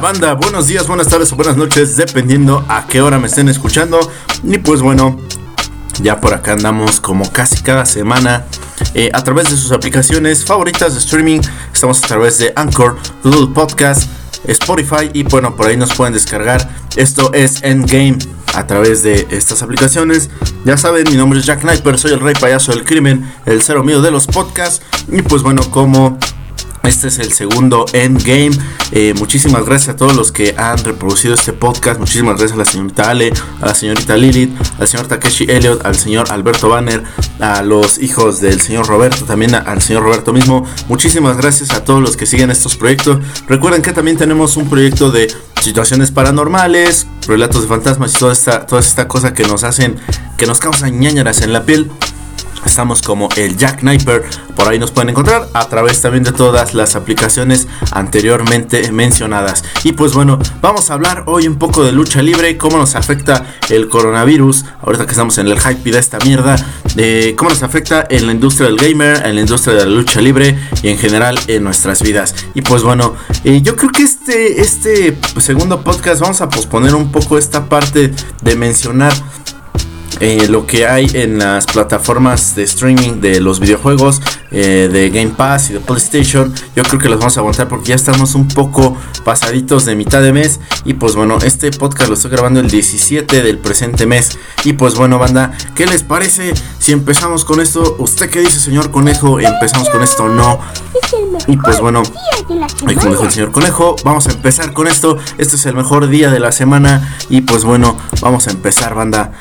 Banda, buenos días, buenas tardes o buenas noches, dependiendo a qué hora me estén escuchando. Y pues bueno, ya por acá andamos como casi cada semana eh, a través de sus aplicaciones favoritas de streaming. Estamos a través de Anchor, Google Podcast, Spotify y bueno, por ahí nos pueden descargar. Esto es Endgame a través de estas aplicaciones. Ya saben, mi nombre es Jack Sniper, soy el rey payaso del crimen, el cero mío de los podcasts. Y pues bueno, como este es el segundo Endgame. Eh, muchísimas gracias a todos los que han reproducido este podcast. Muchísimas gracias a la señorita Ale, a la señorita Lilith, al señor Takeshi Elliot, al señor Alberto Banner, a los hijos del señor Roberto, también al señor Roberto mismo. Muchísimas gracias a todos los que siguen estos proyectos. Recuerden que también tenemos un proyecto de situaciones paranormales, relatos de fantasmas y toda esta, toda esta cosa que nos hacen, que nos causan ñañaras en la piel. Estamos como el Jack Sniper. Por ahí nos pueden encontrar a través también de todas las aplicaciones anteriormente mencionadas. Y pues bueno, vamos a hablar hoy un poco de lucha libre, cómo nos afecta el coronavirus, ahorita que estamos en el hype de esta mierda, de cómo nos afecta en la industria del gamer, en la industria de la lucha libre y en general en nuestras vidas. Y pues bueno, eh, yo creo que este, este segundo podcast vamos a posponer un poco esta parte de mencionar eh, lo que hay en las plataformas de streaming de los videojuegos eh, de Game Pass y de PlayStation. Yo creo que los vamos a aguantar porque ya estamos un poco pasaditos de mitad de mes. Y pues bueno, este podcast lo estoy grabando el 17 del presente mes. Y pues bueno, banda, ¿qué les parece si empezamos con esto? ¿Usted qué dice, señor Conejo? ¿Empezamos con esto o no? Y pues bueno, como dijo el señor Conejo, vamos a empezar con esto. Este es el mejor día de la semana. Y pues bueno, vamos a empezar, banda.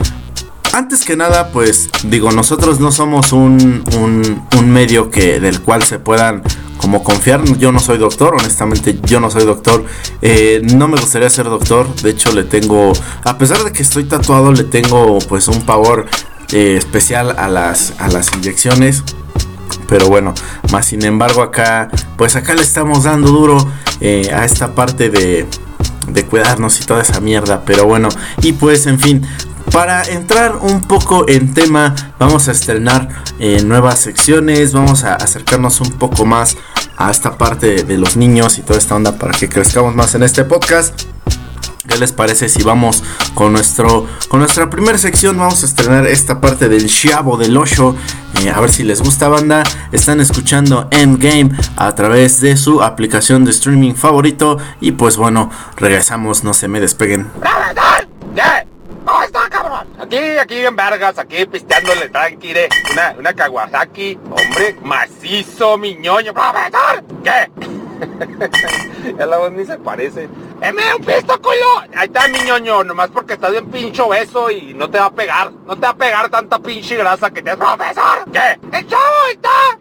Antes que nada, pues digo, nosotros no somos un, un, medio que, del cual se puedan como confiar. Yo no soy doctor, honestamente yo no soy doctor. Eh, no me gustaría ser doctor. De hecho, le tengo, a pesar de que estoy tatuado, le tengo pues un pavor eh, especial a las, a las inyecciones. Pero bueno, más sin embargo acá, pues acá le estamos dando duro eh, a esta parte de, de cuidarnos y toda esa mierda. Pero bueno, y pues en fin, para entrar un poco en tema, vamos a estrenar eh, nuevas secciones, vamos a acercarnos un poco más a esta parte de, los niños y toda esta onda para que crezcamos más en este podcast. ¿Qué les parece si vamos con nuestro con nuestra primera sección? Vamos a estrenar esta parte del Chavo del 8. Eh, a ver si les gusta banda. Están escuchando Endgame a través de su aplicación de streaming favorito. Y pues bueno, regresamos, no se me despeguen. ¿Cómo está, cabrón? Aquí, aquí en Vargas, aquí pisteándole tranquile. Una, una Kawasaki. Hombre, macizo, mi ñoño. ¡Profesor! ¿Qué? ya la voz ni se parece. ¡Eme un pisto, culo! Ahí está mi ñoño, nomás porque estás bien pincho beso y no te va a pegar. No te va a pegar tanta pinche grasa que te... ¡Profesor! ¿Qué? ¡El chavo está!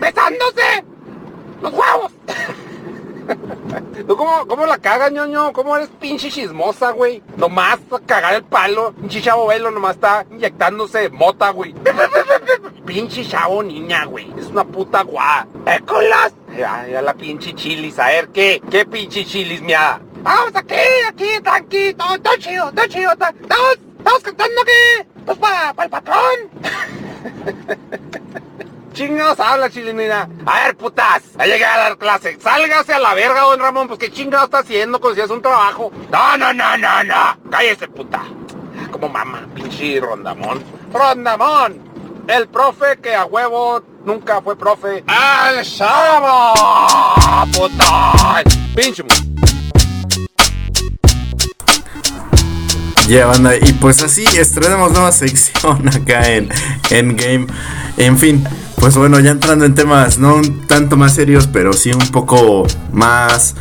¡Besándose! ¡Los huevos! ¿Tú cómo, cómo la cagas, ñoño? ¿Cómo eres pinche chismosa, güey? Nomás cagar el palo. Pinche chavo velo nomás está inyectándose mota, güey. pinche chavo niña, güey. Es una puta guá. ¡Écolas! Ya, ya la pinche chilis. A ver, ¿qué? ¿Qué pinche chilis, miada? Vamos aquí, aquí, tranqui. Todo, todo chido, todo chido. Estamos, estamos cantando aquí. Pues para el patrón. chingados habla, chilinina? A ver, putas, ya llegué a dar clase. Sálgase a la verga, don Ramón, pues qué chingados está haciendo como si es un trabajo. No, no, no, no, no. Cállese, puta. Como mamá, pinche Rondamón. Rondamón, el profe que a huevo nunca fue profe. ¡El chavo! ¡Puta! Pinche. Ya, banda, y pues así estrenamos nueva sección acá en Endgame. En fin, pues bueno, ya entrando en temas no tanto más serios, pero sí un poco más,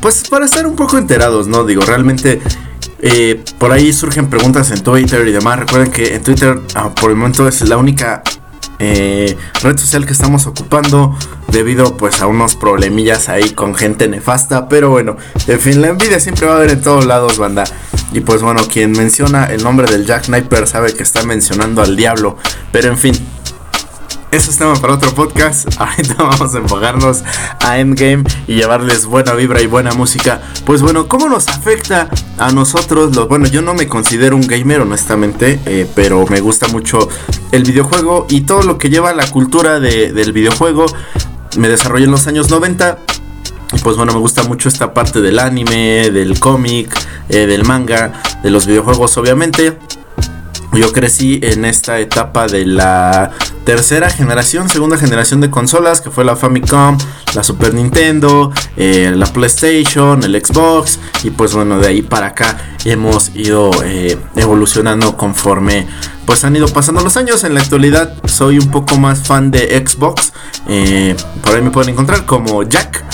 pues para estar un poco enterados, ¿no? Digo, realmente eh, por ahí surgen preguntas en Twitter y demás. Recuerden que en Twitter ah, por el momento es la única eh, red social que estamos ocupando debido pues a unos problemillas ahí con gente nefasta. Pero bueno, en fin, la envidia siempre va a haber en todos lados, banda. Y pues bueno, quien menciona el nombre del Jack Sniper sabe que está mencionando al diablo. Pero en fin, eso es tema para otro podcast. Ahorita vamos a enfocarnos a Endgame y llevarles buena vibra y buena música. Pues bueno, ¿cómo nos afecta a nosotros? bueno, yo no me considero un gamer, honestamente, eh, pero me gusta mucho el videojuego y todo lo que lleva la cultura del videojuego. Me desarrollé en los años 90 pues bueno, me gusta mucho esta parte del anime, del cómic, eh, del manga, de los videojuegos obviamente. Yo crecí en esta etapa de la tercera generación, segunda generación de consolas, que fue la Famicom, la Super Nintendo, eh, la PlayStation, el Xbox, y pues bueno, de ahí para acá hemos ido eh, evolucionando conforme pues han ido pasando los años. En la actualidad soy un poco más fan de Xbox, eh, por ahí me pueden encontrar como Jack.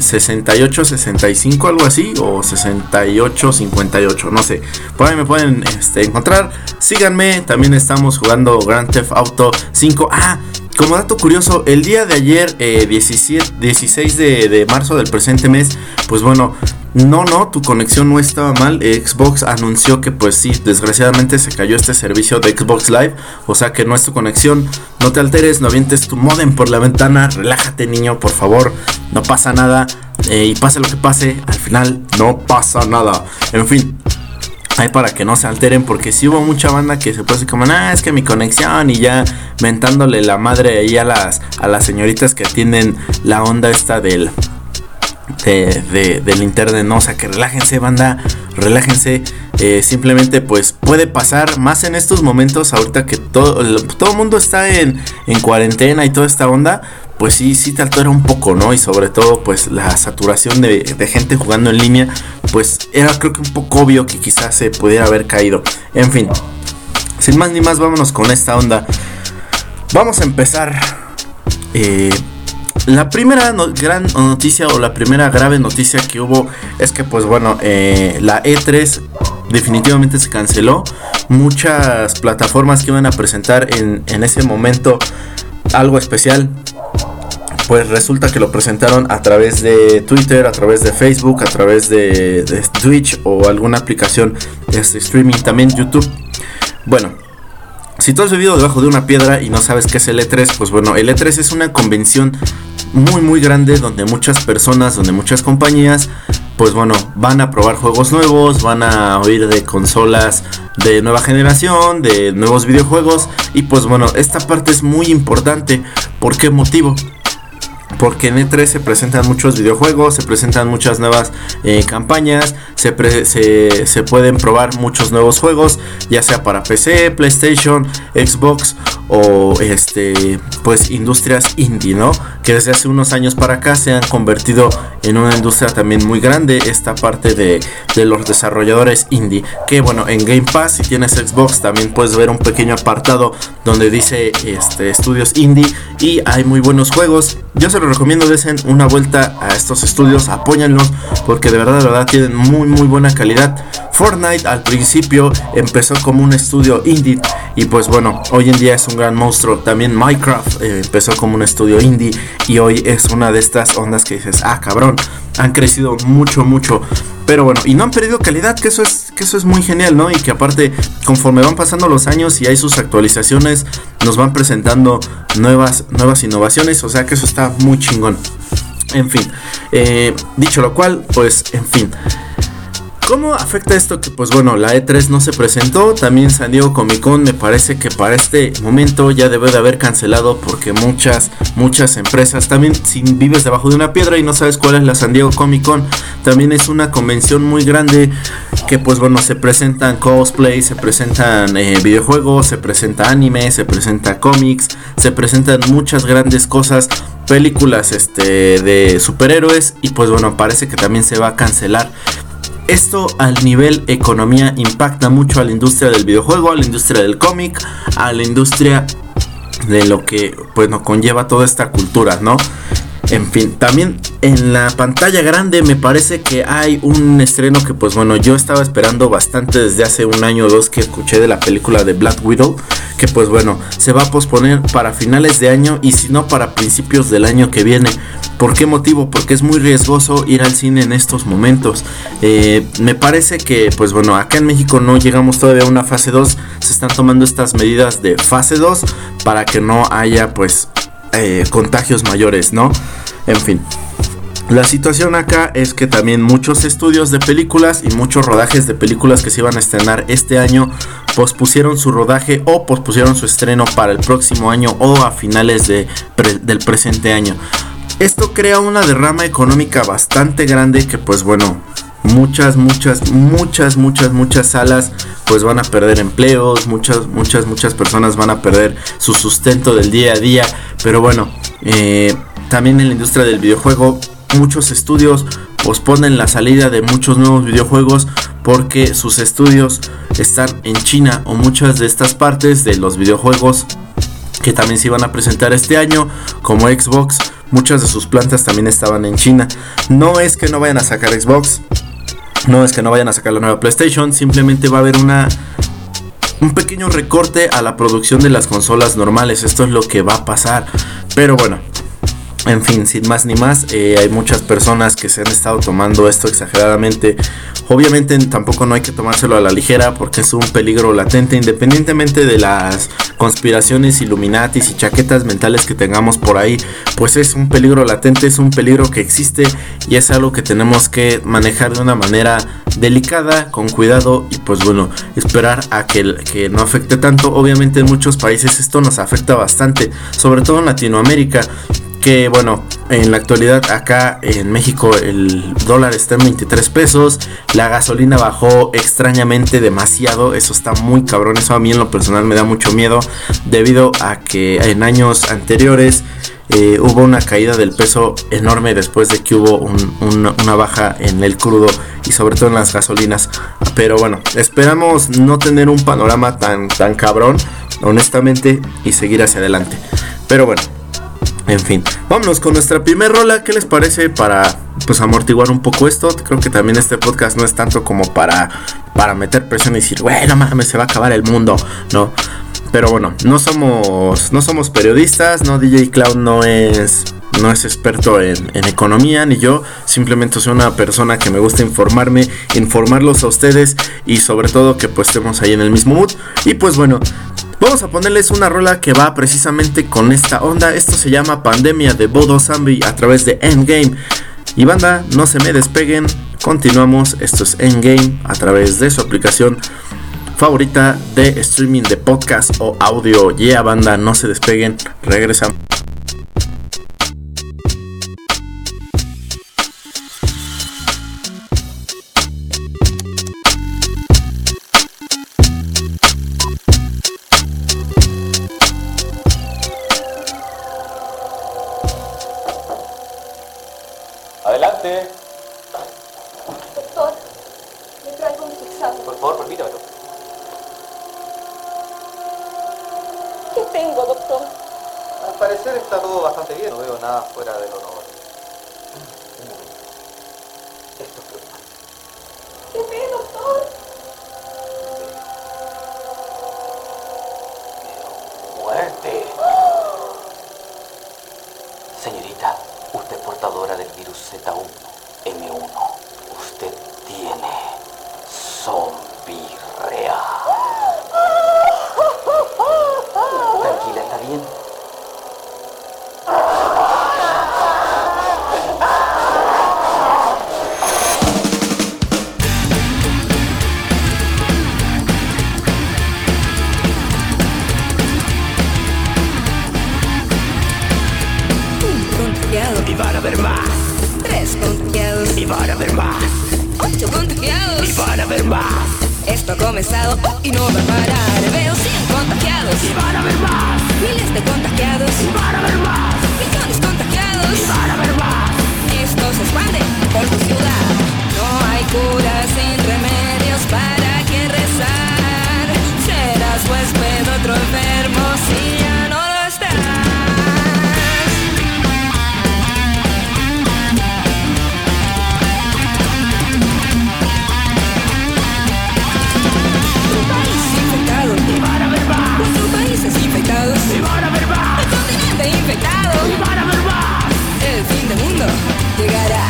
68, 65, algo así, o 68, 58, no sé. Por ahí me pueden este, encontrar. Síganme, también estamos jugando Grand Theft Auto 5. Ah, como dato curioso, el día de ayer, 17, eh, 16 de, de, marzo del presente mes, pues bueno, no, no, tu conexión no estaba mal. Xbox anunció que pues sí, desgraciadamente se cayó este servicio de Xbox Live. O sea que no es tu conexión. No te alteres, no avientes tu modem por la ventana. Relájate niño, por favor. No pasa nada. Eh, y pase lo que pase, al final no pasa nada. En fin, Ahí para que no se alteren, porque si hubo mucha banda que se puede como, ah, es que mi conexión y ya mentándole la madre ahí a las, a las señoritas que atienden la onda esta del, de, del internet, ¿no? O sea, que relájense, banda, relájense. Eh, simplemente, pues puede pasar más en estos momentos, ahorita que todo, todo el mundo está en, en cuarentena y toda esta onda. Pues sí, sí te altera un poco, ¿no? Y sobre todo, pues la saturación de, gente jugando en línea, pues era creo que un poco obvio que quizás se pudiera haber caído. En fin, sin más ni más, vámonos con esta onda. Vamos a empezar. Eh, la primera gran noticia o la primera grave noticia que hubo es que pues bueno, eh, la E3 definitivamente se canceló. Muchas plataformas que iban a presentar en, ese momento algo especial pues resulta que lo presentaron a través de Twitter, a través de Facebook, a través de, Twitch o alguna aplicación de este streaming, también YouTube. Bueno, si tú has vivido debajo de una piedra y no sabes qué es el E3, pues bueno, el E3 es una convención muy muy grande donde muchas personas, donde muchas compañías, pues bueno, van a probar juegos nuevos, van a oír de consolas de nueva generación, de nuevos videojuegos y pues bueno, esta parte es muy importante. ¿Por qué motivo? Porque en E3 se presentan muchos videojuegos, se presentan muchas nuevas eh, campañas, se, se, pueden probar muchos nuevos juegos, ya sea para PC, PlayStation, Xbox o este pues industrias indie, ¿no? Que desde hace unos años para acá se han convertido en una industria también muy grande esta parte de, de los desarrolladores indie. Que bueno, en Game Pass si tienes Xbox también puedes ver un pequeño apartado donde dice este estudios indie y hay muy buenos juegos. Yo se los recomiendo desen una vuelta a estos estudios, apóyanlos porque de verdad de verdad tienen muy muy buena calidad. Fortnite al principio empezó como un estudio indie y pues bueno, hoy en día es un gran monstruo. También Minecraft eh, empezó como un estudio indie y hoy es una de estas ondas que dices, ah cabrón, han crecido mucho, mucho. Pero bueno, y no han perdido calidad, que eso es, que eso es muy genial, ¿no? Y que aparte, conforme van pasando los años y hay sus actualizaciones, nos van presentando nuevas, nuevas innovaciones. O sea que eso está muy chingón. En fin, eh, dicho lo cual, pues en fin. ¿Cómo afecta esto que pues bueno, la E3 no se presentó? También San Diego Comic Con me parece que para este momento ya debe de haber cancelado porque muchas, muchas empresas, también si vives debajo de una piedra y no sabes cuál es la San Diego Comic Con, también es una convención muy grande que pues bueno, se presentan cosplay, se presentan eh, videojuegos, se presenta anime, se presenta cómics, se presentan muchas grandes cosas películas este de superhéroes y pues bueno parece que también se va a cancelar esto al nivel economía impacta mucho a la industria del videojuego, a la industria del cómic, a la industria de lo que pues conlleva toda esta cultura, ¿no? En fin, también en la pantalla grande me parece que hay un estreno que pues bueno, yo estaba esperando bastante desde hace un año o dos que escuché de la película de Black Widow, que pues bueno, se va a posponer para finales de año y si no para principios del año que viene. ¿Por qué motivo? Porque es muy riesgoso ir al cine en estos momentos. Eh, me parece que, pues bueno, acá en México no llegamos todavía a una fase 2. Se están tomando estas medidas de fase 2 para que no haya, pues, eh, contagios mayores, ¿no? En fin. La situación acá es que también muchos estudios de películas y muchos rodajes de películas que se iban a estrenar este año pospusieron su rodaje o pospusieron su estreno para el próximo año o a finales de del presente año. Esto crea una derrama económica bastante grande que pues bueno, muchas, muchas, muchas, muchas, muchas salas pues van a perder empleos, muchas, muchas, muchas personas van a perder su sustento del día a día, pero bueno, eh, también en la industria del videojuego muchos estudios posponen la salida de muchos nuevos videojuegos porque sus estudios están en China o muchas de estas partes de los videojuegos que también se iban a presentar este año como Xbox muchas de sus plantas también estaban en China. No es que no vayan a sacar Xbox no es que no vayan a sacar la nueva PlayStation, simplemente va a haber una un pequeño recorte a la producción de las consolas normales. Esto es lo que va a pasar. Pero bueno, en fin, sin más ni más, eh, hay muchas personas que se han estado tomando esto exageradamente. Obviamente tampoco no hay que tomárselo a la ligera porque es un peligro latente independientemente de las conspiraciones, illuminatis y chaquetas mentales que tengamos por ahí. Pues es un peligro latente, es un peligro que existe y es algo que tenemos que manejar de una manera delicada, con cuidado y pues bueno, esperar a que, que no afecte tanto. Obviamente en muchos países esto nos afecta bastante, sobre todo en Latinoamérica que bueno, en la actualidad acá en México el dólar está en 23 pesos, la gasolina bajó extrañamente demasiado, eso está muy cabrón, eso a mí en lo personal me da mucho miedo debido a que en años anteriores eh, hubo una caída del peso enorme después de que hubo una baja en el crudo y sobre todo en las gasolinas. Pero bueno, esperamos no tener un panorama tan, tan cabrón, honestamente, y seguir hacia adelante. Pero bueno, en fin, vámonos con nuestra primer rola. ¿Qué les parece para pues amortiguar un poco esto? Creo que también este podcast no es tanto como para, para meter presión y decir, bueno, mames, se va a acabar el mundo, ¿no? Pero bueno, no somos, no somos periodistas, ¿no? DJ Cloud no es, no es experto en, en, economía, ni yo. Simplemente soy una persona que me gusta informarme, informarlos a ustedes y sobre todo que pues estemos ahí en el mismo mood. Y pues bueno, Vamos a ponerles una rola que va precisamente con esta onda. Esto se llama Pandemia de Bodo Zombie a través de Endgame. Y banda, no se me despeguen. Continuamos. Esto es Endgame a través de su aplicación favorita de streaming de podcast o audio. Yeah, banda, no se despeguen. Regresamos. Señorita, usted es portadora del virus Z1M1. Usted tiene zombirrea. Tranquila, ¿está bien? contagiados. Y van a ver más. Ocho contagiados. Y van a ver más. Esto ha comenzado y no va a parar. Veo 100 contagiados. Y van a ver más. Miles de contagiados. Y van a ver más. Millones contagiados. Y van a ver más. Esto se expande por tu ciudad. No hay cura sin remedios para quien rezar. Serás huésped otro enfermo. Y van a ver más. El continente infectado. Y a ver más. El fin del mundo llegará.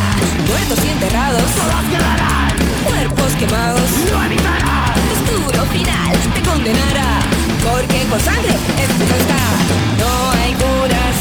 Muertos y enterrados. Todos quedarán. Cuerpos quemados. No evitarán. Tu oscuro final te condenará. Porque con sangre esto está. No hay cura.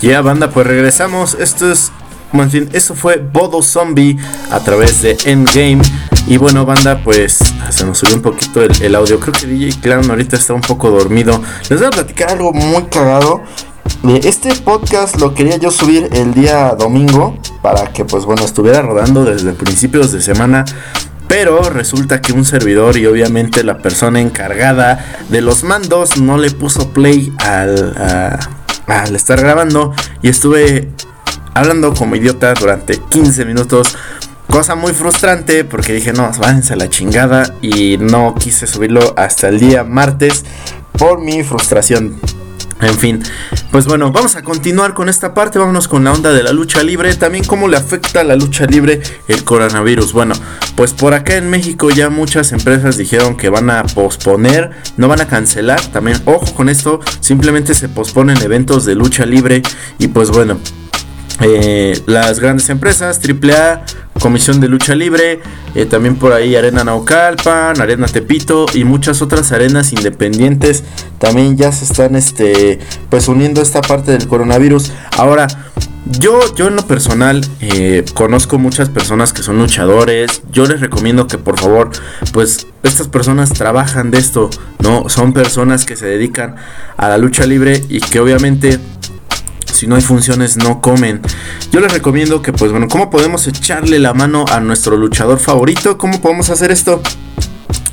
Ya banda, pues regresamos. Esto es, más eso fue Bodo Zombie a través de Endgame. Y bueno, banda, pues se nos subió un poquito el, audio. Creo que DJ Clown ahorita está un poco dormido. Les voy a platicar algo muy cagado. Este podcast lo quería yo subir el día domingo para que pues bueno estuviera rodando desde principios de semana. Pero resulta que un servidor y obviamente la persona encargada de los mandos no le puso play al, al estar grabando y estuve hablando como idiota durante 15 minutos. Cosa muy frustrante porque dije, no, váyanse a la chingada y no quise subirlo hasta el día martes por mi frustración. En fin, pues bueno, vamos a continuar con esta parte, vámonos con la onda de la lucha libre, también cómo le afecta a la lucha libre el coronavirus. Bueno, pues por acá en México ya muchas empresas dijeron que van a posponer, no van a cancelar, también ojo con esto, simplemente se posponen eventos de lucha libre y pues bueno, eh, las grandes empresas, AAA, Comisión de Lucha Libre, eh, también por ahí Arena Naucalpan, Arena Tepito y muchas otras arenas independientes también ya se están este pues uniendo a esta parte del coronavirus. Ahora, yo, yo en lo personal eh, conozco muchas personas que son luchadores. Yo les recomiendo que por favor, pues estas personas trabajan de esto, ¿no? Son personas que se dedican a la lucha libre y que obviamente si no hay funciones no comen. Yo les recomiendo que pues bueno, ¿cómo podemos echarle la mano a nuestro luchador favorito? ¿Cómo podemos hacer esto?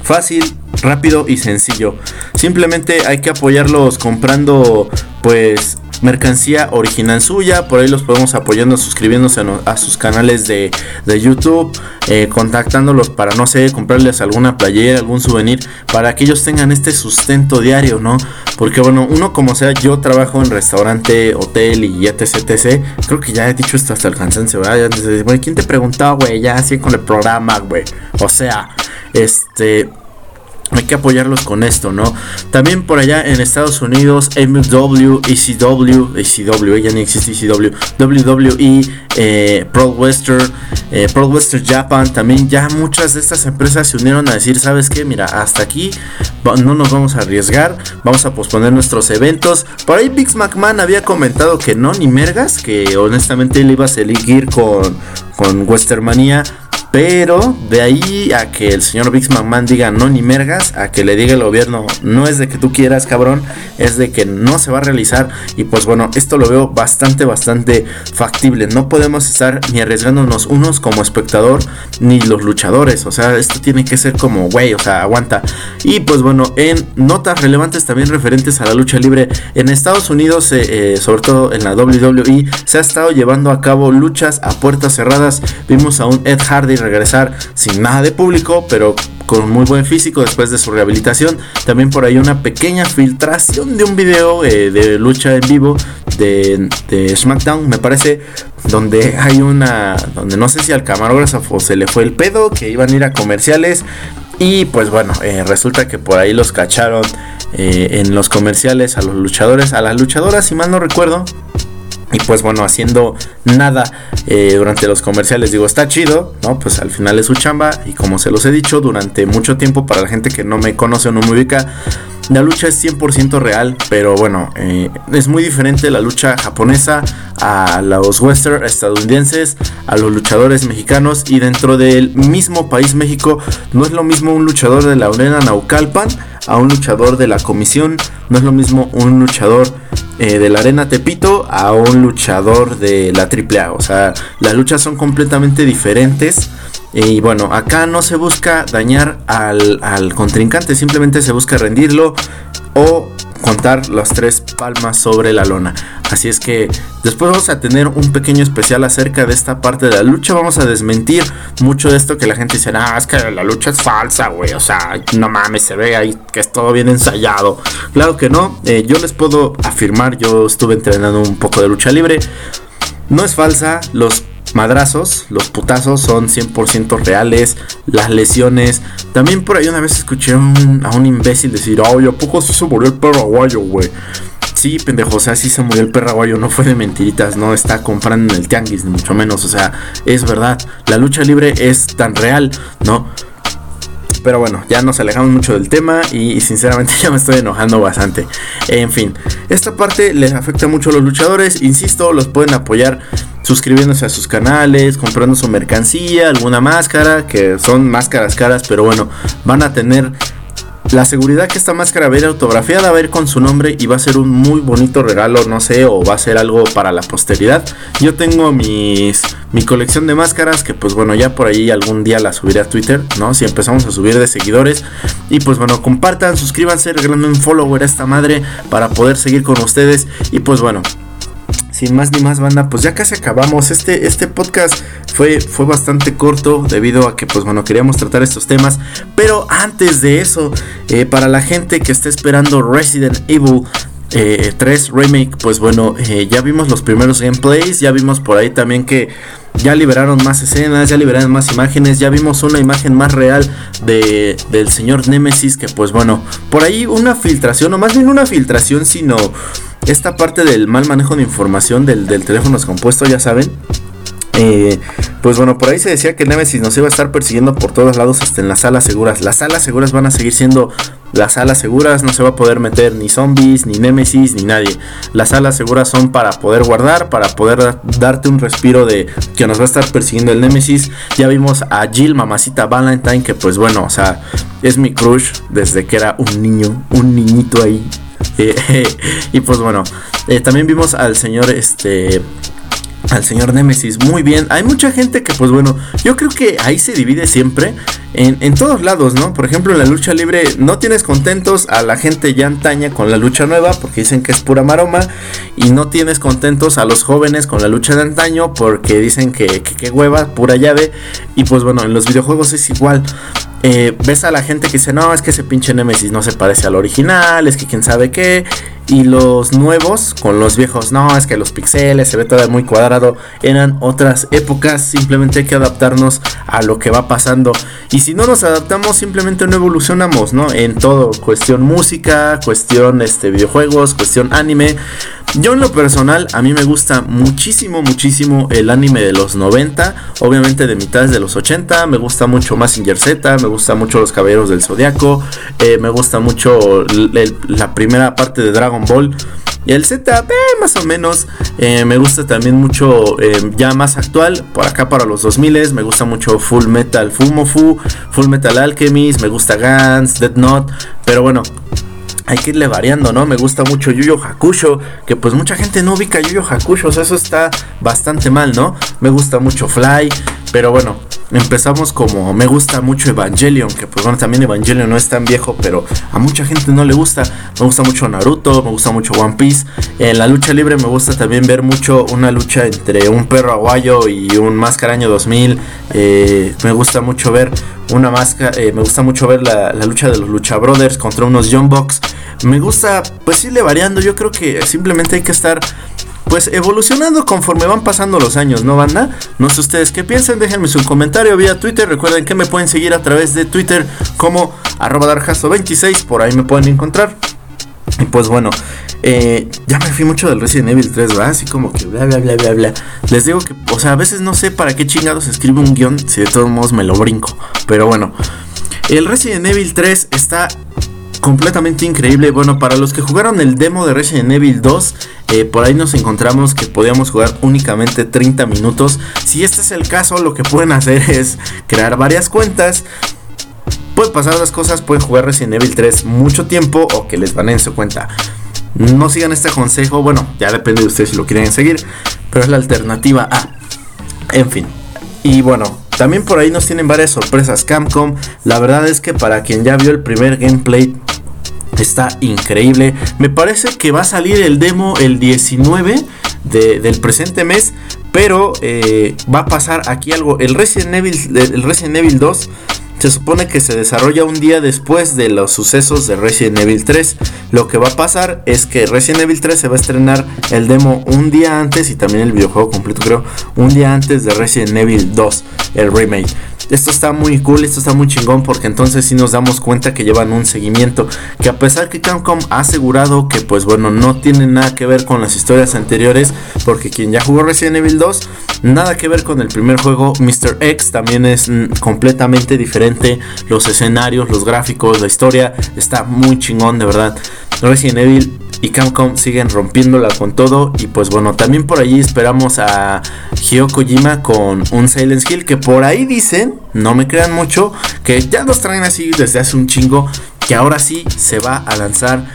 Fácil, rápido y sencillo. Simplemente hay que apoyarlos comprando pues mercancía original suya. Por ahí los podemos apoyando suscribiéndose a, sus canales de, de YouTube. eh, contactándolos para no sé, comprarles alguna playera, algún souvenir. Para que ellos tengan este sustento diario, ¿no? Porque bueno, uno como sea, yo trabajo en restaurante, hotel y etc, etc. Creo que ya he dicho esto hasta el cansancio, ¿verdad? Ya güey, ¿quién te preguntó, güey? Ya así con el programa, güey. O sea, este hay que apoyarlos con esto, ¿no? También por allá en Estados Unidos, MW, ECW, ECW, ya ni existe ECW, WWE, eh, Pro Western, eh, Pro Western Japan, también ya muchas de estas empresas se unieron a decir, ¿sabes qué? Mira, hasta aquí no nos vamos a arriesgar, vamos a posponer nuestros eventos. Por ahí Bix McMahon había comentado que no, ni mergas, que honestamente él iba a seguir con, con Westermania. Pero de ahí a que el señor Bix McMahon diga no ni mergas, a que le diga el gobierno no es de que tú quieras, cabrón, es de que no se va a realizar. Y pues bueno, esto lo veo bastante, bastante factible. No podemos estar ni arriesgándonos unos como espectador, ni los luchadores. O sea, esto tiene que ser como, güey, o sea, aguanta. Y pues bueno, en notas relevantes también referentes a la lucha libre, en Estados Unidos, eh, eh, sobre todo en la WWE, se ha estado llevando a cabo luchas a puertas cerradas. Vimos a un Ed Hardy regresar sin nada de público, pero con muy buen físico después de su rehabilitación. También por ahí una pequeña filtración de un video eh, de lucha en vivo de, SmackDown, me parece, donde hay una, donde no sé si al camarógrafo se le fue el pedo, que iban a ir a comerciales. Y pues bueno, eh, resulta que por ahí los cacharon eh, en los comerciales a los luchadores, a las luchadoras, si mal no recuerdo. Y pues bueno, haciendo nada eh, durante los comerciales, digo, está chido, ¿no? Pues al final es su chamba y como se los he dicho durante mucho tiempo, para la gente que no me conoce o no me ubica, la lucha es 100% real, pero bueno, eh, es muy diferente la lucha japonesa a los western estadounidenses, a los luchadores mexicanos y dentro del mismo país México no es lo mismo un luchador de la arena Naucalpan a un luchador de la comisión, no es lo mismo un luchador eh, de la arena Tepito a un luchador de la AAA, o sea, las luchas son completamente diferentes. Y bueno, acá no se busca dañar al, al contrincante, simplemente se busca rendirlo o contar las tres palmas sobre la lona. Así es que después vamos a tener un pequeño especial acerca de esta parte de la lucha. Vamos a desmentir mucho de esto que la gente dice, ah, es que la lucha es falsa, güey. O sea, no mames, se ve ahí que es todo bien ensayado. Claro que no, eh, yo les puedo afirmar, yo estuve entrenando un poco de lucha libre. No es falsa, los madrazos, los putazos son 100% reales, las lesiones. También por ahí una vez escuché a un imbécil decir, oye, ¿a poco se murió el perro aguayo, güey? Sí, pendejo, o sea, sí se murió el perro aguayo, no fue de mentiritas, no está comprando en el tianguis, ni mucho menos, o sea, es verdad, la lucha libre es tan real, ¿no? Pero bueno, ya nos alejamos mucho del tema y, sinceramente ya me estoy enojando bastante. En fin, esta parte les afecta mucho a los luchadores. Insisto, los pueden apoyar suscribiéndose a sus canales, comprando su mercancía, alguna máscara, que son máscaras caras, pero bueno, van a tener la seguridad que esta máscara va a ir autografiada, va a ir con su nombre y va a ser un muy bonito regalo, no sé, o va a ser algo para la posteridad. Yo tengo mis mi colección de máscaras que pues bueno, ya por ahí algún día la subiré a Twitter, ¿no? Si empezamos a subir de seguidores y pues bueno, compartan, suscríbanse, regálame un follower a esta madre para poder seguir con ustedes y pues bueno, sin más ni más banda, pues ya casi acabamos. Este, este podcast fue, fue bastante corto debido a que, pues bueno, queríamos tratar estos temas. Pero antes de eso, eh, para la gente que está esperando Resident Evil 3 eh, Remake, pues bueno, eh, ya vimos los primeros gameplays, ya vimos por ahí también que ya liberaron más escenas, ya liberaron más imágenes, ya vimos una imagen más real de, del señor Nemesis, que pues bueno, por ahí una filtración, o más bien una filtración, sino esta parte del mal manejo de información del, del teléfono descompuesto, ya saben. Eh, pues bueno, por ahí se decía que Nemesis nos iba a estar persiguiendo por todos lados hasta en las salas seguras. Las salas seguras van a seguir siendo las salas seguras, no se va a poder meter ni zombies, ni Nemesis, ni nadie. Las salas seguras son para poder guardar, para poder darte un respiro de que nos va a estar persiguiendo el Nemesis. Ya vimos a Jill, mamacita Valentine, que pues bueno, o sea, es mi crush desde que era un niño, un niñito ahí y pues bueno, eh, también vimos al señor este al señor Nemesis muy bien. Hay mucha gente que, pues bueno, yo creo que ahí se divide siempre en, en, todos lados, ¿no? Por ejemplo, en la lucha libre no tienes contentos a la gente ya antaña con la lucha nueva porque dicen que es pura maroma. Y no tienes contentos a los jóvenes con la lucha de antaño porque dicen que, que, hueva, pura llave. Y pues bueno, en los videojuegos es igual. Eh, ves a la gente que dice, no, es que ese pinche Nemesis no se parece al original, es que quién sabe qué. Y los nuevos con los viejos, no, es que los pixeles se ve todo muy cuadrado. Eran otras épocas, simplemente hay que adaptarnos a lo que va pasando. Y si no nos adaptamos, simplemente no evolucionamos, ¿no? En todo, cuestión música, cuestión este, videojuegos, cuestión anime. Yo en lo personal, a mí me gusta muchísimo, muchísimo el anime de los 90, obviamente de mitades de los 80, me gusta mucho Massinger Z, me gusta mucho Los Caballeros del Zodiaco, eh, me gusta mucho la primera parte de Dragon Y el Z, eh, más o menos. Eh, me gusta también mucho, ya más actual, por acá para los 2000 me gusta mucho Full Metal Fumofu, Full Metal Alchemist, me gusta Gans, Dead Note. Pero bueno, hay que irle variando, ¿no? Me gusta mucho Yuyo Hakusho, que pues mucha gente no ubica Yuyo Hakusho, o sea, eso está bastante mal, ¿no? Me gusta mucho Fly, pero bueno, empezamos como me gusta mucho Evangelion, que pues bueno, también Evangelion no es tan viejo, pero a mucha gente no le gusta. Me gusta mucho Naruto, me gusta mucho One Piece. En la lucha libre me gusta también ver mucho una lucha entre un perro aguayo y un máscara año 2000. Eh, me gusta mucho ver una máscara, eh, me gusta mucho ver la, la, lucha de los Lucha Brothers contra unos Young Bucks. Me gusta pues irle variando, yo creo que simplemente hay que estar pues evolucionando conforme van pasando los años, ¿no, banda? No sé ustedes qué piensan, déjenme su comentario vía Twitter. Recuerden que me pueden seguir a través de Twitter como arroba darjazo26, por ahí me pueden encontrar. Y pues bueno, eh, ya me fui mucho del Resident Evil 3, ¿verdad? Así como que bla, bla, bla, bla, bla. Les digo que, o sea, a veces no sé para qué chingados escribe un guion si de todos modos me lo brinco. Pero bueno, el Resident Evil 3 está completamente increíble. Bueno, para los que jugaron el demo de Resident Evil 2, eh, por ahí nos encontramos que podíamos jugar únicamente 30 minutos. Si este es el caso, lo que pueden hacer es crear varias cuentas. Pueden pasar las cosas, pueden jugar Resident Evil 3 mucho tiempo o que les van en su cuenta. No sigan este consejo, bueno, ya depende de ustedes si lo quieren seguir, pero es la alternativa A. En fin. Y bueno, también por ahí nos tienen varias sorpresas Camcom. La verdad es que para quien ya vio el primer gameplay está increíble. Me parece que va a salir el demo el 19 del presente mes. Pero eh, va a pasar aquí algo. El Resident Evil, el Resident Evil 2 se supone que se desarrolla un día después de los sucesos de Resident Evil 3. Lo que va a pasar es que Resident Evil 3 se va a estrenar el demo un día antes y también el videojuego completo creo un día antes de Resident Evil 2, el remake. Esto está muy cool, esto está muy chingón porque entonces sí nos damos cuenta que llevan un seguimiento. Que a pesar que Capcom ha asegurado que pues bueno no tiene nada que ver con las historias anteriores. Porque quien ya jugó Resident Evil 2, nada que ver con el primer juego. Mr. X también es mm, completamente diferente. Los escenarios, los gráficos, la historia está muy chingón de verdad. Resident Evil y Capcom siguen rompiéndola con todo. Y pues bueno, también por allí esperamos a Hideo Kojima con un Silent Hill que por ahí dicen, no me crean mucho, que ya los traen así desde hace un chingo, que ahora sí se va a lanzar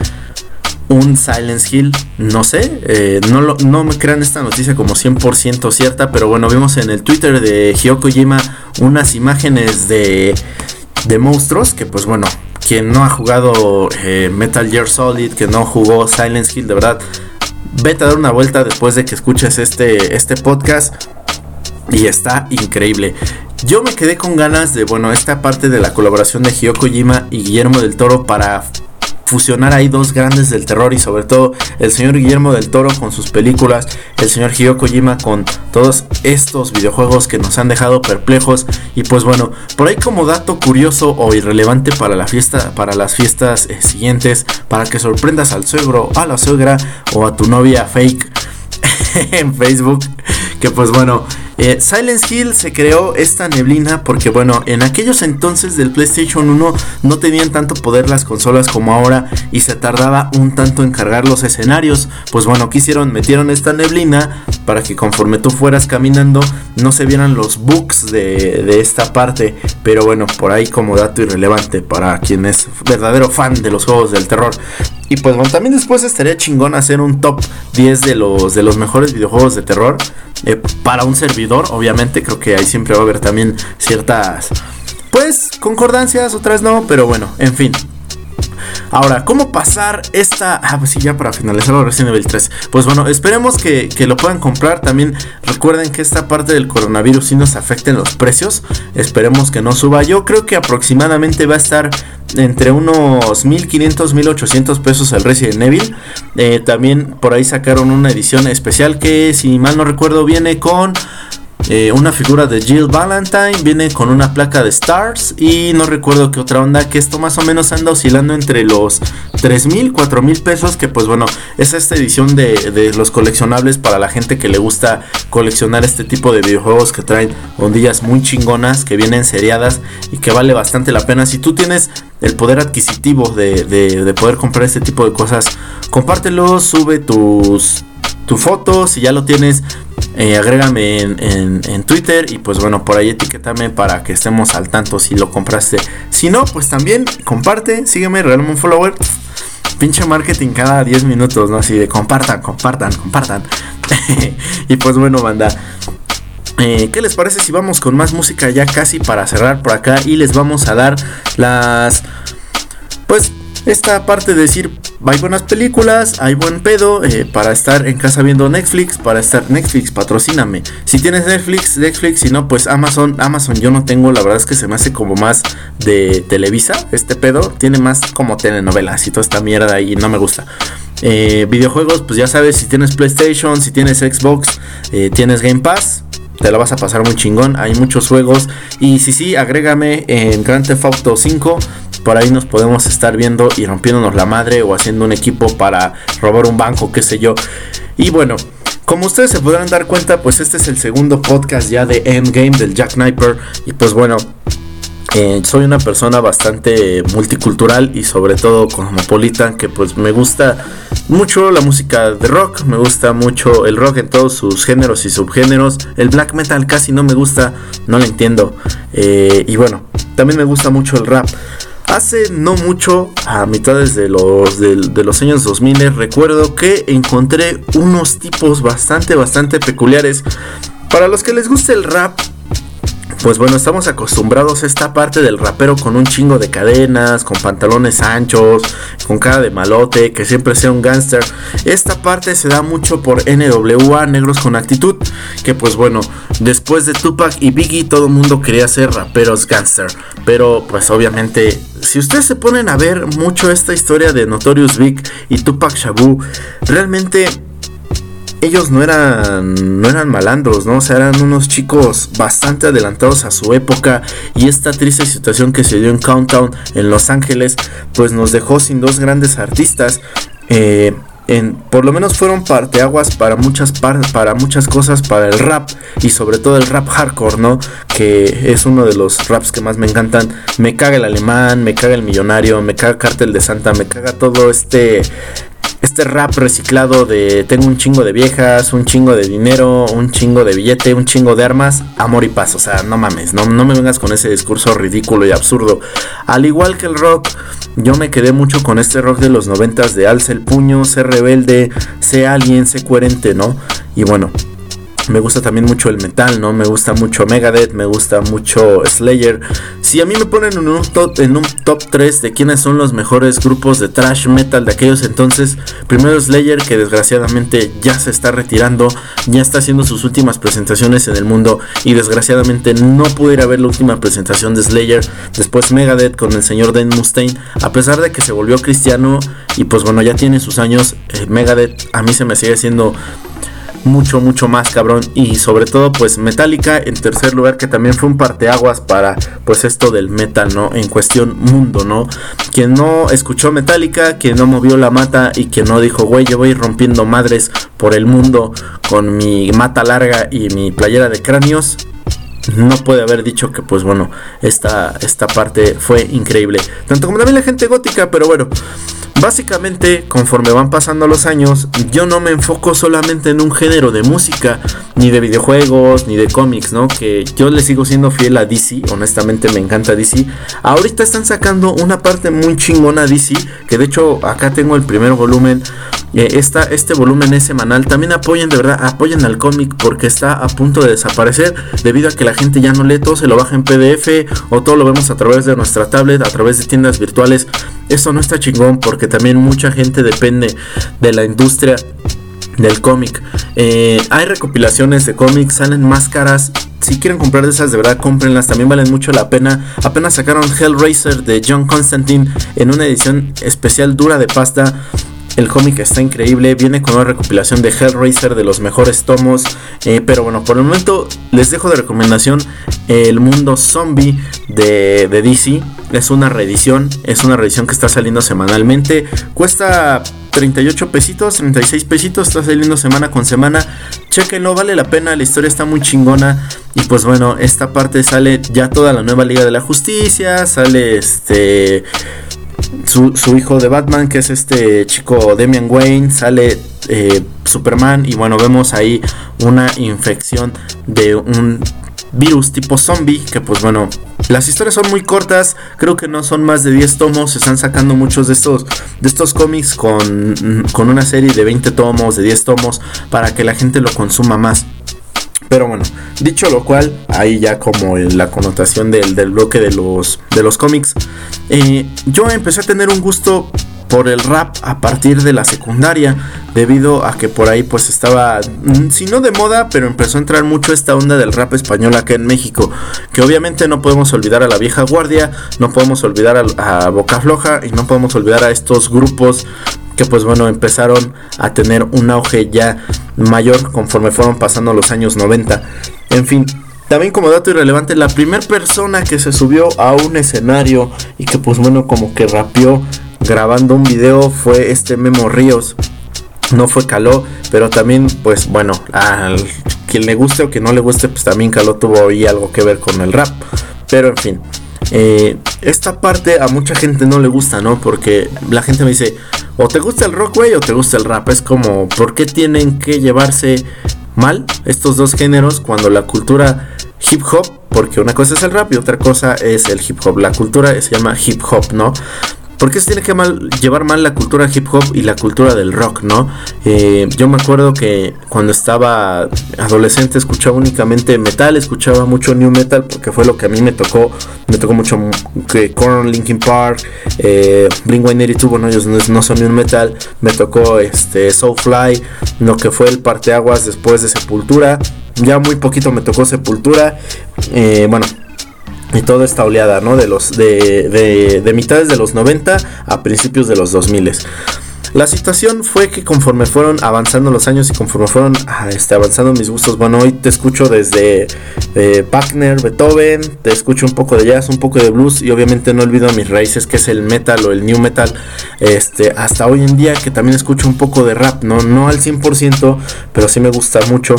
un Silent Hill, no sé, eh, no, no me crean esta noticia como 100% cierta, pero bueno, vimos en el Twitter de Hideo Kojima unas imágenes de, de monstruos que pues bueno, quien no ha jugado eh, Metal Gear Solid, que no jugó Silent Hill, de verdad, vete a dar una vuelta después de que escuches este, este podcast. Y está increíble. Yo me quedé con ganas de, bueno, esta parte de la colaboración de Hideo Kojima y Guillermo del Toro para fusionar ahí dos grandes del terror y sobre todo el señor Guillermo del Toro con sus películas, el señor Hideo Kojima con todos estos videojuegos que nos han dejado perplejos. Y pues bueno, por ahí como dato curioso o irrelevante para la fiesta, para las fiestas eh, siguientes, para que sorprendas al suegro, a la suegra o a tu novia fake en Facebook, que pues bueno, eh, Silent Hill se creó esta neblina porque bueno, en aquellos entonces del PlayStation 1 no tenían tanto poder las consolas como ahora y se tardaba un tanto en cargar los escenarios. Pues bueno, quisieron, metieron esta neblina para que conforme tú fueras caminando no se vieran los bugs de, de esta parte. Pero bueno, por ahí como dato irrelevante para quien es verdadero fan de los juegos del terror. Y pues bueno, también después estaría chingón hacer un top 10 de los, de los mejores videojuegos de terror. Eh, para un servidor, obviamente, creo que ahí siempre va a haber también ciertas, pues, concordancias, otras no, pero bueno, en fin. Ahora, ¿cómo pasar esta... Ah, pues sí, ya para finalizar la Resident Evil 3. Pues bueno, esperemos que, lo puedan comprar. También recuerden que esta parte del coronavirus sí nos afecta en los precios. Esperemos que no suba. Yo creo que aproximadamente va a estar entre unos 1500, 1800 pesos el Resident Evil. Eh, también por ahí sacaron una edición especial que, si mal no recuerdo, viene con eh, una figura de Jill Valentine, viene con una placa de Stars y no recuerdo qué otra onda, que esto más o menos anda oscilando entre los 3 mil, 4 mil pesos, que pues bueno, es esta edición de, los coleccionables para la gente que le gusta coleccionar este tipo de videojuegos que traen ondillas muy chingonas, que vienen seriadas y que vale bastante la pena. Si tú tienes el poder adquisitivo de, de poder comprar este tipo de cosas, compártelo, sube tus tu foto, si ya lo tienes, eh, agrégame en, Twitter y pues bueno, por ahí etiquétame para que estemos al tanto si lo compraste. Si no, pues también comparte, sígueme, regálame un follower. Pinche marketing cada 10 minutos, ¿no? Así de compartan, compartan, compartan. y pues bueno, banda. Eh, ¿Qué les parece si vamos con más música ya casi para cerrar por acá? Y les vamos a dar las... Pues esta parte de decir hay buenas películas, hay buen pedo eh, para estar en casa viendo Netflix, para estar Netflix, patrocíname. Si tienes Netflix, Netflix, si no, pues Amazon, Amazon yo no tengo, la verdad es que se me hace como más de Televisa, este pedo, tiene más como telenovelas y toda esta mierda y no me gusta. Eh, videojuegos, pues ya sabes, si tienes PlayStation, si tienes Xbox, eh, tienes Game Pass, te la vas a pasar muy chingón. Hay muchos juegos. Y si sí, agrégame en Grand Theft Auto 5 por ahí nos podemos estar viendo y rompiéndonos la madre o haciendo un equipo para robar un banco, qué sé yo. Y bueno, como ustedes se podrán dar cuenta, pues este es el segundo podcast ya de Endgame del Jack Sniper. Y pues bueno, eh, soy una persona bastante multicultural y sobre todo cosmopolita que pues me gusta mucho la música de rock, me gusta mucho el rock en todos sus géneros y subgéneros, el black metal casi no me gusta, no lo entiendo eh, y bueno, también me gusta mucho el rap. Hace no mucho, a mitades de los, de, los años 2000, recuerdo que encontré unos tipos bastante, bastante peculiares. Para los que les guste el rap, pues bueno, estamos acostumbrados a esta parte del rapero con un chingo de cadenas, con pantalones anchos, con cara de malote, que siempre sea un gángster. Esta parte se da mucho por NWA, Negros con Actitud, que pues bueno, después de Tupac y Biggie todo el mundo quería ser raperos gángster. Pero pues obviamente, si ustedes se ponen a ver mucho esta historia de Notorious Big y Tupac Shabu, realmente ellos no eran, no eran malandros, ¿no? O sea, eran unos chicos bastante adelantados a su época y esta triste situación que se dio en Countdown en Los Ángeles, pues nos dejó sin dos grandes artistas. Eh, por lo menos fueron parteaguas para muchas, para muchas cosas, para el rap y sobre todo el rap hardcore, ¿no? Que es uno de los raps que más me encantan. Me caga el alemán, me caga el millonario, me caga Cartel de Santa, me caga todo este este rap reciclado de tengo un chingo de viejas, un chingo de dinero, un chingo de billete, un chingo de armas, amor y paz. O sea, no mames, no, no me vengas con ese discurso ridículo y absurdo. Al igual que el rock, yo me quedé mucho con este rock de los noventas de alza el puño, sé rebelde, sé alguien, sé coherente, ¿no? Y bueno, me gusta también mucho el metal, ¿no? Me gusta mucho Megadeth, me gusta mucho Slayer. Si a mí me ponen en un top, en un top 3 de quiénes son los mejores grupos de thrash metal de aquellos entonces, primero Slayer, que desgraciadamente ya se está retirando, ya está haciendo sus últimas presentaciones en el mundo y desgraciadamente no pude ir a ver la última presentación de Slayer. Después Megadeth con el señor Dan Mustaine, a pesar de que se volvió cristiano y pues bueno, ya tiene sus años, eh, Megadeth a mí se me sigue siendo mucho, mucho más cabrón. Y sobre todo, pues Metallica en tercer lugar, que también fue un parteaguas para pues esto del metal, ¿no? En cuestión mundo, ¿no? Quien no escuchó Metallica, quien no movió la mata y quien no dijo, güey, yo voy rompiendo madres por el mundo con mi mata larga y mi playera de cráneos, no puede haber dicho que pues bueno, esta, esta parte fue increíble. Tanto como también la gente gótica, pero bueno. Básicamente, conforme van pasando los años, yo no me enfoco solamente en un género de música, ni de videojuegos, ni de cómics, ¿no? Que yo le sigo siendo fiel a DC, honestamente me encanta DC. Ahorita están sacando una parte muy chingona DC, que de hecho acá tengo el primer volumen. Eh, este volumen es semanal. También apoyen, de verdad, apoyen al cómic porque está a punto de desaparecer debido a que la gente ya no lee todo, se lo baja en PDF o todo lo vemos a través de nuestra tablet, a través de tiendas virtuales. Eso no está chingón porque también mucha gente depende de la industria del cómic. Eh, hay recopilaciones de cómics, salen máscaras. Si quieren comprar de esas, de verdad, cómprenlas. También valen mucho la pena. Apenas sacaron Hellraiser de John Constantine en una edición especial dura de pasta. El cómic está increíble, viene con una recopilación de Hellraiser de los mejores tomos. Eh, pero bueno, por el momento les dejo de recomendación El Mundo Zombie de, de, DC. Es una reedición, es una reedición que está saliendo semanalmente. Cuesta 38 pesitos, 36 pesitos, está saliendo semana con semana. Chequenlo, vale la pena, la historia está muy chingona. Y pues bueno, esta parte sale ya toda la nueva Liga de la Justicia, sale este su, hijo de Batman, que es este chico Damian Wayne, sale eh, Superman y bueno, vemos ahí una infección de un virus tipo zombie, que pues bueno, las historias son muy cortas, creo que no son más de 10 tomos, se están sacando muchos de estos, de estos cómics con, con una serie de 20 tomos, de 10 tomos, para que la gente lo consuma más. Pero bueno, dicho lo cual, ahí ya como la connotación del, bloque de los, de los cómics, eh, yo empecé a tener un gusto por el rap a partir de la secundaria, debido a que por ahí pues estaba, mm, si no de moda, pero empezó a entrar mucho esta onda del rap español acá en México, que obviamente no podemos olvidar a la vieja guardia, no podemos olvidar a, Boca Floja y no podemos olvidar a estos grupos que pues bueno empezaron a tener un auge ya mayor conforme fueron pasando los años 90. En fin, También como dato irrelevante, la primera persona que se subió a un escenario y que pues bueno como que rapeó grabando un video fue este Memo Ríos. No fue Caló, pero también pues bueno, al quien le guste o que no le guste pues también Caló tuvo ahí algo que ver con el rap. Pero en fin, eh, esta parte a mucha gente no le gusta, ¿no? Porque la gente me dice, o te gusta el rock, güey, o te gusta el rap. Es como, ¿por qué tienen que llevarse mal estos dos géneros cuando la cultura hip hop, porque una cosa es el rap y otra cosa es el hip hop. La cultura se llama hip hop, ¿no? ¿Por qué se tiene que llevar mal la cultura hip hop y la cultura del rock, no? Eh, yo me acuerdo que cuando estaba adolescente escuchaba únicamente metal, escuchaba mucho new metal porque fue lo que a mí me tocó. Me tocó mucho que Korn, Linkin Park, eh, Blink 182, bueno, ellos no, son new metal. Me tocó este Soulfly, lo que fue el parteaguas después de Sepultura. Ya muy poquito me tocó Sepultura. Eh, bueno, y toda esta oleada, ¿no? De los de, de, mitades de los 90 a principios de los 2000. La situación fue que conforme fueron avanzando los años y conforme fueron ah, este, avanzando mis gustos, bueno, hoy te escucho desde eh, Wagner, Beethoven, te escucho un poco de jazz, un poco de blues y obviamente no olvido mis raíces que es el metal o el new metal, este, hasta hoy en día que también escucho un poco de rap, no, no al 100%, pero sí me gusta mucho.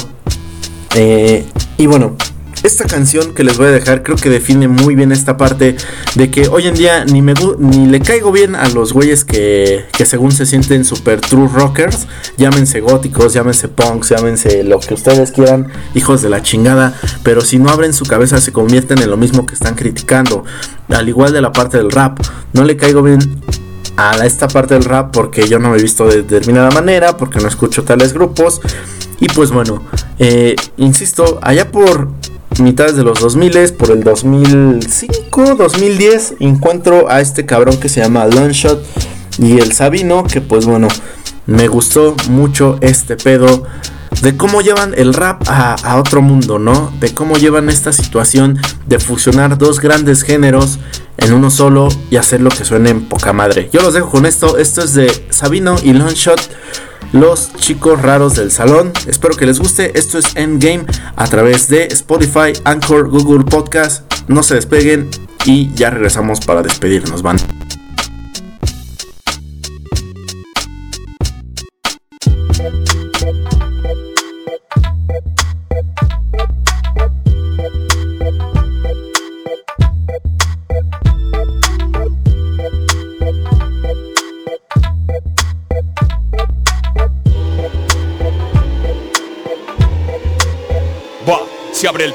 Eh, y bueno, esta canción que les voy a dejar creo que define muy bien esta parte de que hoy en día ni, me, ni le caigo bien a los güeyes que, que según se sienten super true rockers, llámense góticos, llámense punks, llámense lo que ustedes quieran, hijos de la chingada, pero si no abren su cabeza se convierten en lo mismo que están criticando, al igual de la parte del rap, no le caigo bien a esta parte del rap porque yo no me he visto de determinada manera, porque no escucho tales grupos. Y pues bueno, eh, insisto, allá por mitades de los 2000, por el 2005, 2010, encuentro a este cabrón que se llama Longshot y el Sabino, que pues bueno, me gustó mucho este pedo de cómo llevan el rap a, otro mundo, ¿no? De cómo llevan esta situación de fusionar dos grandes géneros en uno solo y hacer lo que suene en poca madre. Yo los dejo con esto, esto es de Sabino y Longshot los chicos raros del salón. Espero que les guste. Esto es Endgame a través de Spotify, Anchor, Google Podcast. No se despeguen y ya regresamos para despedirnos, van.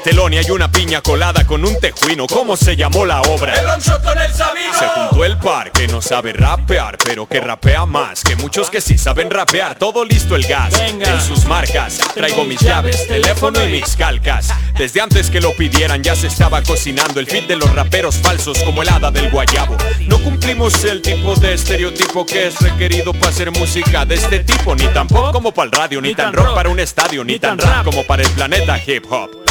Telón y hay una piña colada con un tejuino. ¿Cómo se llamó la obra? El con el Se juntó el par que no sabe rapear, pero que rapea más que muchos que sí saben rapear. Todo listo el gas en sus marcas. Traigo mis llaves, teléfono y mis calcas. Desde antes que lo pidieran ya se estaba cocinando el fit de los raperos falsos como el hada del guayabo. No cumplimos el tipo de estereotipo que es requerido para hacer música de este tipo, ni tampoco como para el radio, ni tan rock para un estadio, ni tan rap como para el planeta hip hop.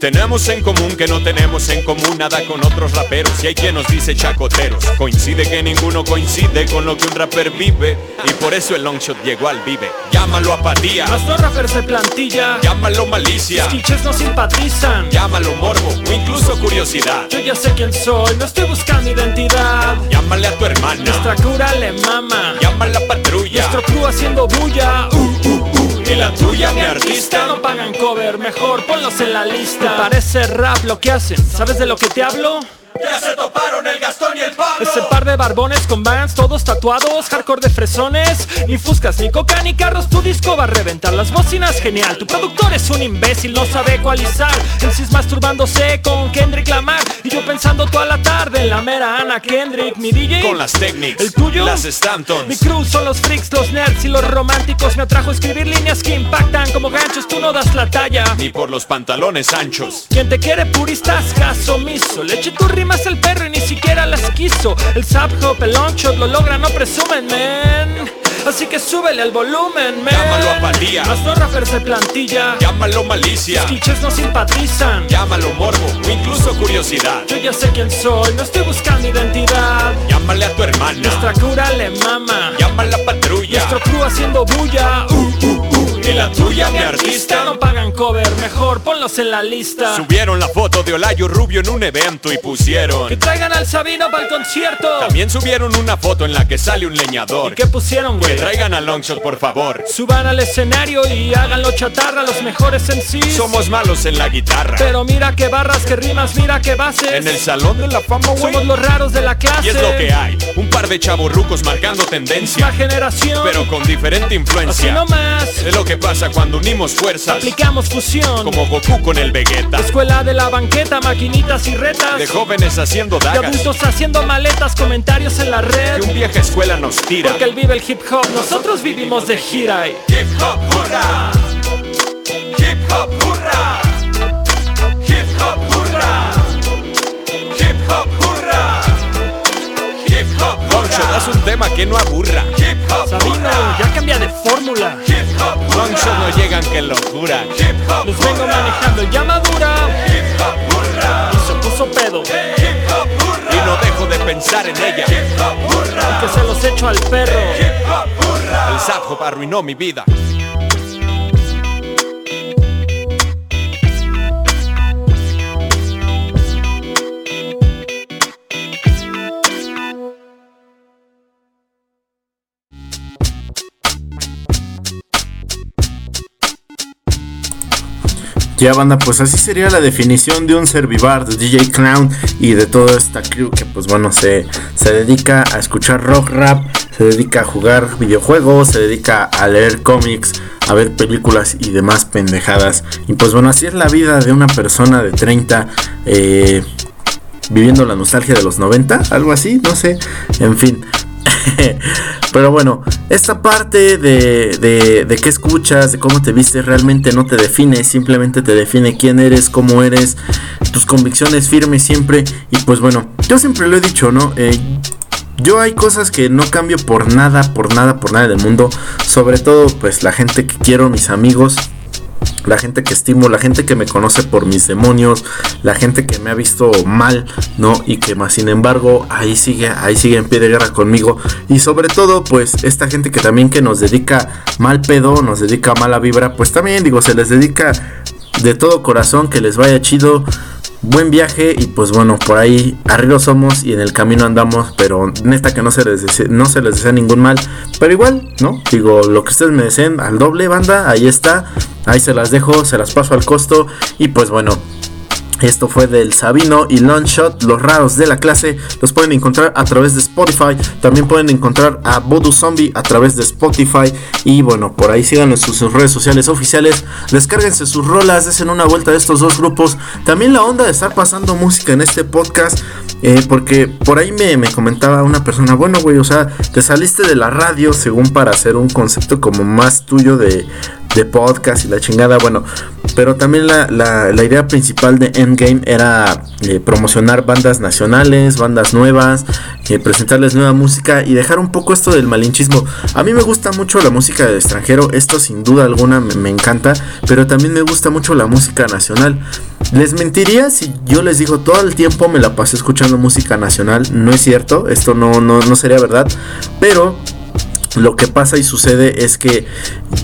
Tenemos en común que no tenemos en común nada con otros raperos. Y hay quien nos dice chacoteros. Coincide que ninguno coincide con lo que un rapper vive. Y por eso el longshot llegó al vive. Llámalo apatía. Nuestro rappers de plantilla. Llámalo malicia. Los no simpatizan. Llámalo morbo o incluso curiosidad. Yo ya sé quién soy, no estoy buscando identidad. Llámale a tu hermana. Nuestra cura le mama. Llámala patrulla. Nuestro crew haciendo bulla. Uh, uh, uh. Y la tuya, mi artista. No pagan cover, mejor ponlos en la lista. Parece rap lo que hacen, ¿sabes de lo que te hablo? Ya se toparon el Gastón y el Pablo. Ese par de barbones con vans todos tatuados Hardcore de fresones Ni fuscas, ni coca, ni carros Tu disco va a reventar las bocinas Genial, tu productor es un imbécil No sabe ecualizar. El cis masturbándose con Kendrick Lamar Y yo pensando toda la tarde En la mera Ana Kendrick Mi DJ Con las Technics El tuyo Las Stantons Mi crew son los freaks, los nerds y los románticos. Me atrajo a escribir líneas que impactan como ganchos Tú no das la talla. Ni por los pantalones anchos. Quien te quiere puristas, caso omiso. Le eche tu más el perro y ni siquiera las quiso. El sub hop, el long shot lo logra, no presumen, men. Así que súbele al volumen, man Llámalo apatía Nuestro rappers de plantilla. Llámalo malicia. Los no simpatizan. Llámalo morbo o incluso curiosidad. Yo ya sé quién soy, no estoy buscando identidad. Llámale a tu hermana. Nuestra cura le mama. Llámala patrulla. Nuestro crew haciendo bulla. Uh, uh, y la tuya mi artista. No pagan cover, mejor ponlos en la lista. Subieron la foto de Olayo Rubio en un evento y pusieron Que traigan al Sabino para el concierto. También subieron una foto en la que sale un leñador. ¿Y qué pusieron, Que güey? traigan a Longshot por favor. Suban al escenario y háganlo chatarra los mejores en sí. Somos malos en la guitarra. Pero mira qué barras, qué rimas, mira qué bases. En el salón de la fama, güey. Somos los raros de la clase. Y es lo que hay. Un par de chavorrucos marcando tendencia. generación. Pero con diferente Así influencia. nomás. Es lo que pasa cuando unimos fuerzas. Aplicamos fusión. Como Goku con el Vegeta. Escuela de la banqueta, maquinitas y retas. De jóvenes haciendo De dagas. adultos haciendo maletas, comentarios en la Que red. un vieja escuela nos tira. Porque él vive el hip hop, nosotros vivimos de gira. y- Hip hop hurra. Hip hop hurra. Hip hop hurra. Hip hop hurra. Hip hop hurra. es un tema que no aburra. Sabino, ya cambia de fórmula. Hip hop Longshot no llegan que locura. Los vengo manejando ya madura. Hip hop hurra. Y se puso pedo. Y no dejo de pensar en ella. Hurra. Que se los echo al perro. El zap hop arruinó mi vida. Ya banda, pues así sería la definición de un servivar de DJ Clown y de toda esta crew que pues bueno se, se dedica a escuchar rock rap, se dedica a jugar videojuegos, se dedica a leer cómics, a ver películas y demás pendejadas. Y pues bueno, así es la vida de una persona de 30 eh, viviendo la nostalgia de los 90, algo así, no sé, en fin. Pero bueno, esta parte de, de, qué escuchas, de cómo te vistes, realmente no te define, simplemente te define quién eres, cómo eres, tus convicciones firmes siempre. Y pues bueno, yo siempre lo he dicho, ¿no? Eh, yo hay cosas que no cambio por nada, por nada, por nada del mundo. Sobre todo, pues la gente que quiero, mis amigos. La gente que estimo, la gente que me conoce por mis demonios, la gente que me ha visto mal, ¿no? Y que más sin embargo ahí sigue, ahí sigue en pie de guerra conmigo. Y sobre todo, pues esta gente que también que nos dedica mal pedo, nos dedica mala vibra, pues también digo, se les dedica de todo corazón, que les vaya chido. Buen viaje y pues bueno, por ahí arriba somos y en el camino andamos, pero neta que no se les desea, no se les desea ningún mal, pero igual, ¿no? Digo, lo que ustedes me deseen al doble banda, ahí está, ahí se las dejo, se las paso al costo y pues bueno, esto fue del Sabino y Longshot, los raros de la clase. Los pueden encontrar a través de Spotify. También pueden encontrar a Voodoo Zombie a través de Spotify. Y bueno, por ahí síganos en sus redes sociales oficiales. Descárguense sus rolas, desen una vuelta de estos dos grupos. También la onda de estar pasando música en este podcast. eh, porque por ahí me, me comentaba una persona, bueno, güey, o sea, te saliste de la radio según para hacer un concepto como más tuyo de, de podcast y la chingada, bueno, pero también la, la- idea principal de Endgame era eh, promocionar bandas nacionales, bandas nuevas, eh, presentarles nueva música y dejar un poco esto del malinchismo. A mí me gusta mucho la música del extranjero, esto sin duda alguna me, me encanta, pero también me gusta mucho la música nacional. Les mentiría si yo les digo todo el tiempo me la pasé escuchando música nacional, no es cierto, esto no, no, no sería verdad, pero lo que pasa y sucede es que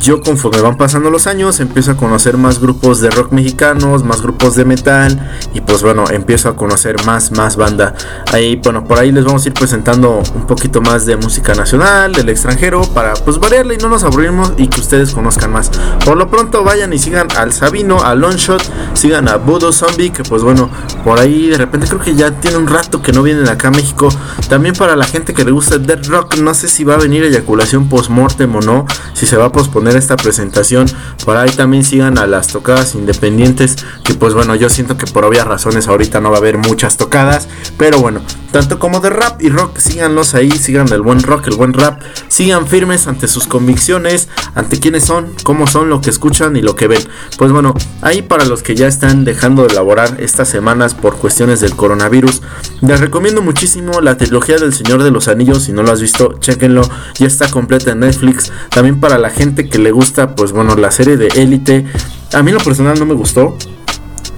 yo conforme van pasando los años empiezo a conocer más grupos de rock mexicanos, más grupos de metal y pues bueno, empiezo a conocer más, más banda. Ahí, bueno, por ahí les vamos a ir presentando un poquito más de música nacional, del extranjero, para pues variarle y no nos aburrimos y que ustedes conozcan más. Por lo pronto vayan y sigan al Sabino, a Longshot, sigan a Voodoo Zombie, que pues bueno, por ahí de repente creo que ya tiene un rato que no vienen acá a México. También para la gente que le gusta el Dead Rock, no sé si va a venir eyaculación post-mortem o no, si se va a posponer esta presentación. Por ahí también sigan a las tocadas independientes, que pues bueno, yo siento que por obvias razones ahorita no va a haber muchas tocadas, pero bueno, tanto como de rap y rock, síganlos ahí, sigan el buen rock, el buen rap, sigan firmes ante sus convicciones, ante quiénes son, cómo son, lo que escuchan y lo que ven. Pues bueno, ahí para los que ya están dejando de laborar estas semanas por cuestiones del coronavirus, les recomiendo muchísimo la trilogía del Señor de los Anillos, si no lo has visto, chequenlo, ya está completa en Netflix. También para la gente que le gusta, pues bueno, la serie de Élite, a mí lo personal no me gustó.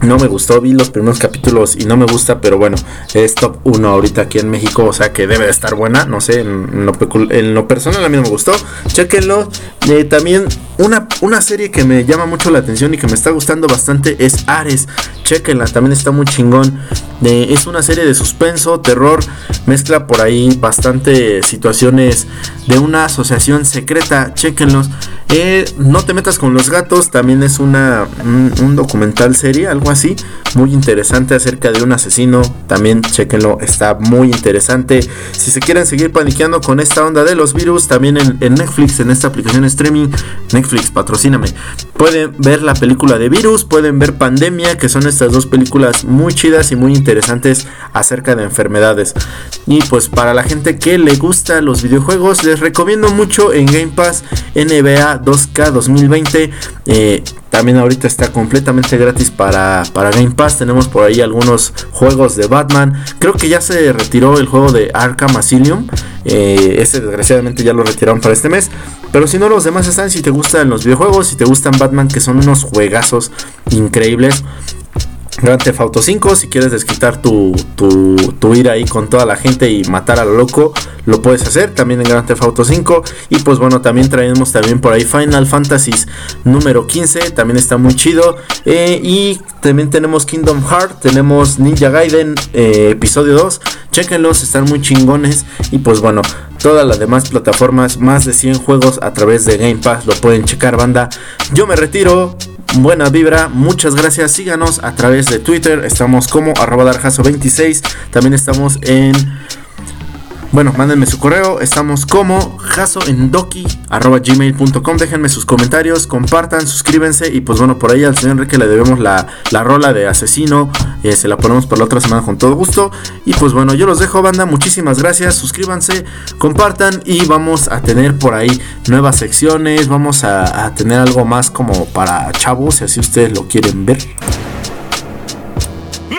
No me gustó, vi los primeros capítulos y no me gusta, pero bueno, es top 1 ahorita aquí en México, o sea que debe de estar buena, no sé, en, lo, personal a mí no me gustó, chequenlo. Eh, también una, una serie que me llama mucho la atención y que me está gustando bastante es Ares, chequenla, también está muy chingón. Es una serie de suspenso, terror, mezcla por ahí bastante situaciones de una asociación secreta, chequenlos. Eh, no te metas con los gatos, también es una, un, documental serie, algo así, muy interesante acerca de un asesino, también chequenlo, está muy interesante. Si se quieren seguir paniqueando con esta onda de los virus, también en, Netflix, en esta aplicación streaming, Netflix, patrocíname. Pueden ver la película de virus, pueden ver Pandemia, que son estas dos películas muy chidas y muy interesantes acerca de enfermedades. Y pues para la gente que le gusta los videojuegos, les recomiendo mucho en Game Pass NBA 2K 2020. Eh, también ahorita está completamente gratis para, para Game Pass. Tenemos por ahí algunos juegos de Batman. Creo que ya se retiró el juego de Arkham Asylum. Eh, ese desgraciadamente ya lo retiraron para este mes. Pero si no, los demás están. Si te gustan los videojuegos, si te gustan Batman, que son unos juegazos increíbles. Grand Theft Auto 5, si quieres desquitar tu, tu, ira ahí con toda la gente y matar a lo loco, lo puedes hacer también en Grand Theft Auto 5. Y pues bueno, también traemos también por ahí Final Fantasy número 15, también está muy chido. Eh, y también tenemos Kingdom Heart, tenemos Ninja Gaiden eh, episodio 2. Chequenlos, están muy chingones. Y pues bueno, todas las demás plataformas, más de 100 juegos a través de Game Pass, lo pueden checar banda. Yo me retiro, buena vibra. Muchas gracias. Síganos a través de Twitter. Estamos como arroba darjaso26. También estamos en bueno, mándenme su correo. Estamos como jasoendoki.gmail.com. Déjenme sus comentarios, compartan, suscríbanse. Y pues bueno, por ahí al señor Enrique le debemos la, rola de asesino. Eh, se la ponemos para la otra semana con todo gusto. Y pues bueno, yo los dejo, banda. Muchísimas gracias. Suscríbanse, compartan. Y vamos a tener por ahí nuevas secciones. Vamos a, tener algo más como para chavos, si así ustedes lo quieren ver. No,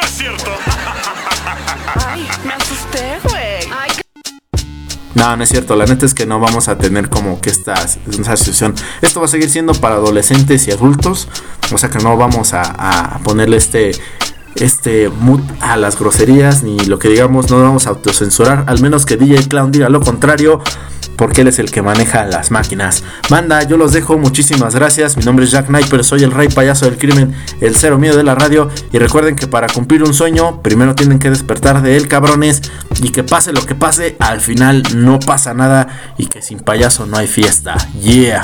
no es cierto. La neta es que no vamos a tener como que esta, esta situación. Esto va a seguir siendo para adolescentes y adultos. O sea que no vamos a, ponerle este este mood a las groserías ni lo que digamos no vamos a autocensurar al menos que DJ Clown diga lo contrario porque él es el que maneja las máquinas. Manda, yo los dejo, muchísimas gracias. Mi nombre es Jack Sniper, soy el rey payaso del crimen, el cero miedo de la radio. Y recuerden que para cumplir un sueño, primero tienen que despertar de él, cabrones. Y que pase lo que pase, al final no pasa nada. Y que sin payaso no hay fiesta. Yeah.